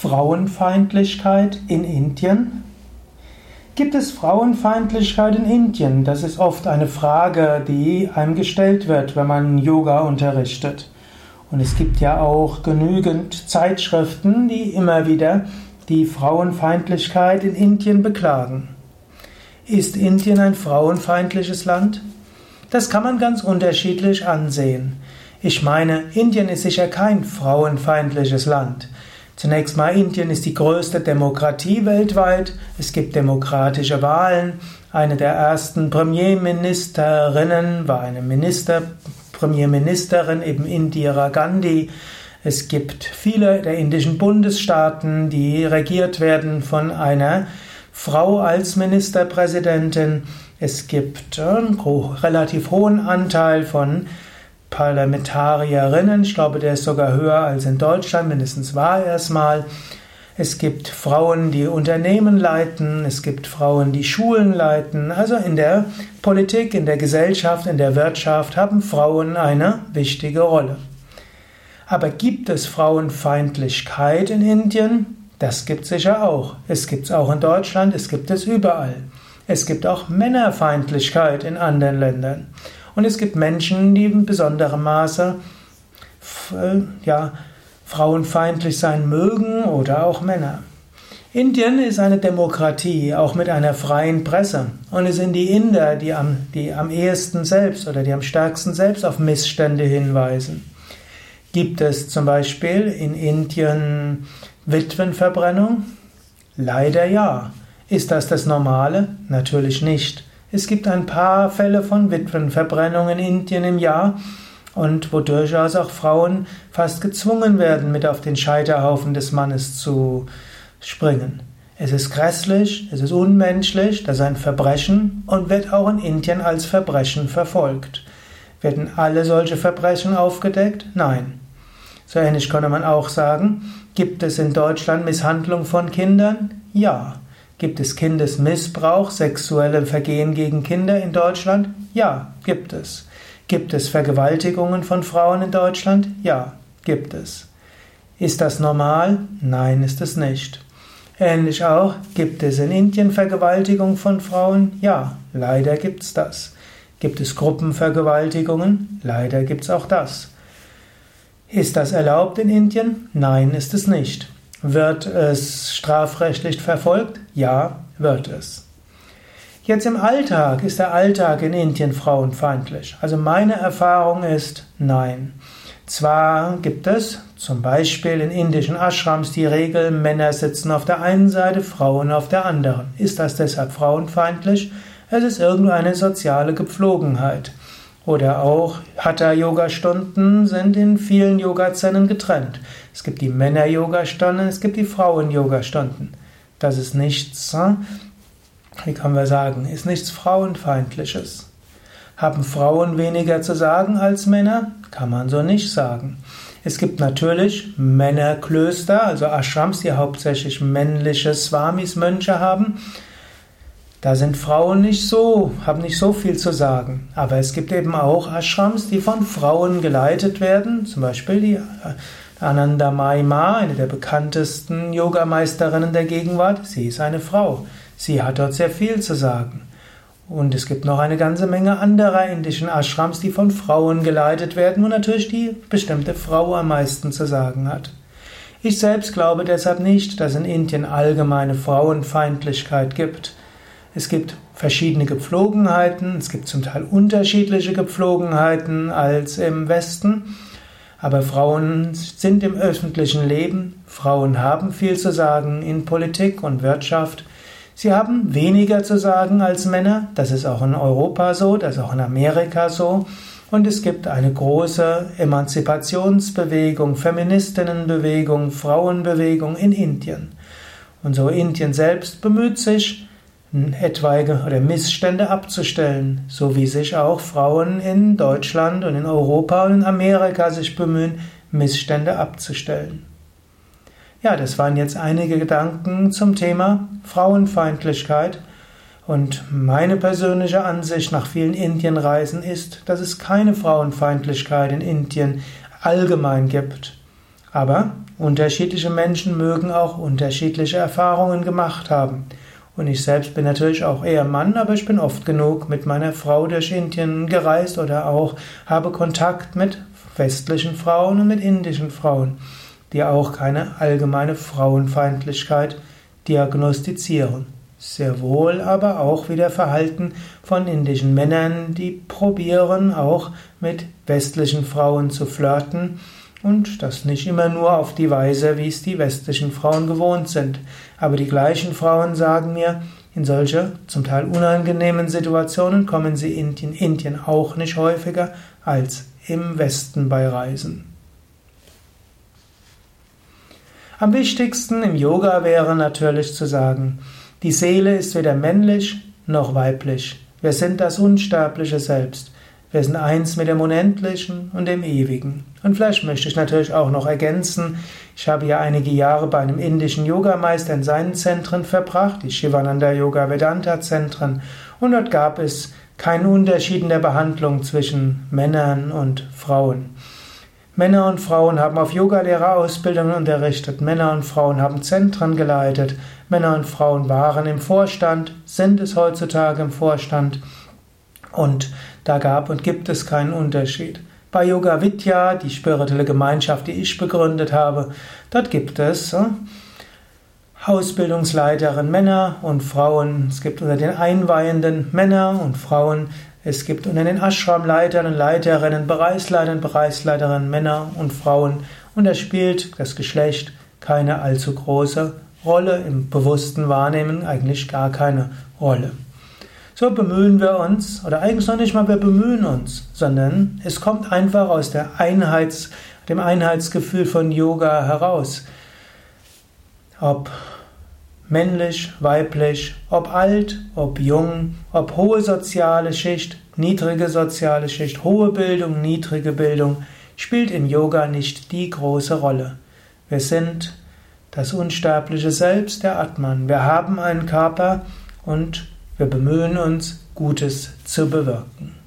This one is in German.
Frauenfeindlichkeit in Indien? Gibt es Frauenfeindlichkeit in Indien? Das ist oft eine Frage, die einem gestellt wird, wenn man Yoga unterrichtet. Und es gibt ja auch genügend Zeitschriften, die immer wieder die Frauenfeindlichkeit in Indien beklagen. Ist Indien ein frauenfeindliches Land? Das kann man ganz unterschiedlich ansehen. Ich meine, Indien ist sicher kein frauenfeindliches Land. Zunächst mal, Indien ist die größte Demokratie weltweit. Es gibt demokratische Wahlen. Eine der ersten Premierministerinnen war eine Minister, Premierministerin, eben Indira Gandhi. Es gibt viele der indischen Bundesstaaten, die regiert werden von einer Frau als Ministerpräsidentin. Es gibt einen relativ hohen Anteil von Parlamentarierinnen. Ich glaube, der ist sogar höher als in Deutschland, mindestens war er es mal. Es gibt Frauen, die Unternehmen leiten, es gibt Frauen, die Schulen leiten. Also in der Politik, in der Gesellschaft, in der Wirtschaft haben Frauen eine wichtige Rolle. Aber gibt es Frauenfeindlichkeit in Indien? Das gibt es sicher auch. Es gibt es auch in Deutschland, es gibt es überall. Es gibt auch Männerfeindlichkeit in anderen Ländern. Und es gibt Menschen, die in besonderem Maße äh, ja, frauenfeindlich sein mögen oder auch Männer. Indien ist eine Demokratie, auch mit einer freien Presse. Und es sind die Inder, die am, die am ehesten selbst oder die am stärksten selbst auf Missstände hinweisen. Gibt es zum Beispiel in Indien Witwenverbrennung? Leider ja. Ist das das Normale? Natürlich nicht. Es gibt ein paar Fälle von Witwenverbrennung in Indien im Jahr und wo durchaus auch Frauen fast gezwungen werden, mit auf den Scheiterhaufen des Mannes zu springen. Es ist grässlich, es ist unmenschlich, das ist ein Verbrechen und wird auch in Indien als Verbrechen verfolgt. Werden alle solche Verbrechen aufgedeckt? Nein. So ähnlich könnte man auch sagen, gibt es in Deutschland Misshandlung von Kindern? Ja. Gibt es Kindesmissbrauch, sexuelle Vergehen gegen Kinder in Deutschland? Ja, gibt es. Gibt es Vergewaltigungen von Frauen in Deutschland? Ja, gibt es. Ist das normal? Nein, ist es nicht. Ähnlich auch, gibt es in Indien Vergewaltigung von Frauen? Ja, leider gibt es das. Gibt es Gruppenvergewaltigungen? Leider gibt es auch das. Ist das erlaubt in Indien? Nein, ist es nicht. Wird es strafrechtlich verfolgt? Ja, wird es. Jetzt im Alltag, ist der Alltag in Indien frauenfeindlich? Also meine Erfahrung ist nein. Zwar gibt es zum Beispiel in indischen Ashrams die Regel, Männer sitzen auf der einen Seite, Frauen auf der anderen. Ist das deshalb frauenfeindlich? Es ist irgendeine soziale Gepflogenheit. Oder auch Hatha-Yoga-Stunden sind in vielen Yoga-Zennen getrennt. Es gibt die Männer-Yoga-Stunden, es gibt die Frauen-Yoga-Stunden. Das ist nichts, hm? wie kann man sagen, ist nichts Frauenfeindliches. Haben Frauen weniger zu sagen als Männer? Kann man so nicht sagen. Es gibt natürlich Männerklöster, also Ashrams, die hauptsächlich männliche Swamis, Mönche haben. Da sind Frauen nicht so, haben nicht so viel zu sagen. Aber es gibt eben auch Ashrams, die von Frauen geleitet werden. Zum Beispiel die Ananda Mai Ma, eine der bekanntesten Yogameisterinnen der Gegenwart. Sie ist eine Frau. Sie hat dort sehr viel zu sagen. Und es gibt noch eine ganze Menge anderer indischen Ashrams, die von Frauen geleitet werden und natürlich die bestimmte Frau am meisten zu sagen hat. Ich selbst glaube deshalb nicht, dass in Indien allgemeine Frauenfeindlichkeit gibt. Es gibt verschiedene Gepflogenheiten, es gibt zum Teil unterschiedliche Gepflogenheiten als im Westen, aber Frauen sind im öffentlichen Leben, Frauen haben viel zu sagen in Politik und Wirtschaft, sie haben weniger zu sagen als Männer, das ist auch in Europa so, das ist auch in Amerika so, und es gibt eine große Emanzipationsbewegung, Feministinnenbewegung, Frauenbewegung in Indien. Und so Indien selbst bemüht sich, etwaige oder Missstände abzustellen, so wie sich auch Frauen in Deutschland und in Europa und in Amerika sich bemühen, Missstände abzustellen. Ja, das waren jetzt einige Gedanken zum Thema Frauenfeindlichkeit. Und meine persönliche Ansicht nach vielen Indienreisen ist, dass es keine Frauenfeindlichkeit in Indien allgemein gibt. Aber unterschiedliche Menschen mögen auch unterschiedliche Erfahrungen gemacht haben. Und ich selbst bin natürlich auch eher Mann, aber ich bin oft genug mit meiner Frau durch Indien gereist oder auch habe Kontakt mit westlichen Frauen und mit indischen Frauen, die auch keine allgemeine Frauenfeindlichkeit diagnostizieren. Sehr wohl aber auch wieder Verhalten von indischen Männern, die probieren auch mit westlichen Frauen zu flirten und das nicht immer nur auf die Weise, wie es die westlichen Frauen gewohnt sind. Aber die gleichen Frauen sagen mir, in solche zum Teil unangenehmen Situationen kommen sie in Indien auch nicht häufiger als im Westen bei Reisen. Am wichtigsten im Yoga wäre natürlich zu sagen, die Seele ist weder männlich noch weiblich. Wir sind das unsterbliche Selbst. Wir sind eins mit dem Unendlichen und dem Ewigen. Und vielleicht möchte ich natürlich auch noch ergänzen, ich habe ja einige Jahre bei einem indischen Yogameister in seinen Zentren verbracht, die Shivananda Yoga Vedanta Zentren, und dort gab es keinen Unterschied in der Behandlung zwischen Männern und Frauen. Männer und Frauen haben auf Yogalehrerausbildungen unterrichtet, Männer und Frauen haben Zentren geleitet, Männer und Frauen waren im Vorstand, sind es heutzutage im Vorstand und da gab und gibt es keinen Unterschied. Bei Yoga Vidya, die spirituelle Gemeinschaft, die ich begründet habe, dort gibt es äh, Ausbildungsleiterin Männer und Frauen. Es gibt unter den Einweihenden Männer und Frauen. Es gibt unter den Ashram-Leitern und Leiterinnen, Bereichsleitern, Bereichsleiterinnen Männer und Frauen. Und da spielt das Geschlecht keine allzu große Rolle. Im bewussten Wahrnehmen eigentlich gar keine Rolle. So bemühen wir uns, oder eigentlich noch nicht mal wir bemühen uns, sondern es kommt einfach aus der Einheits, dem Einheitsgefühl von Yoga heraus. Ob männlich, weiblich, ob alt, ob jung, ob hohe soziale Schicht, niedrige soziale Schicht, hohe Bildung, niedrige Bildung, spielt im Yoga nicht die große Rolle. Wir sind das unsterbliche Selbst, der Atman. Wir haben einen Körper und wir bemühen uns, Gutes zu bewirken.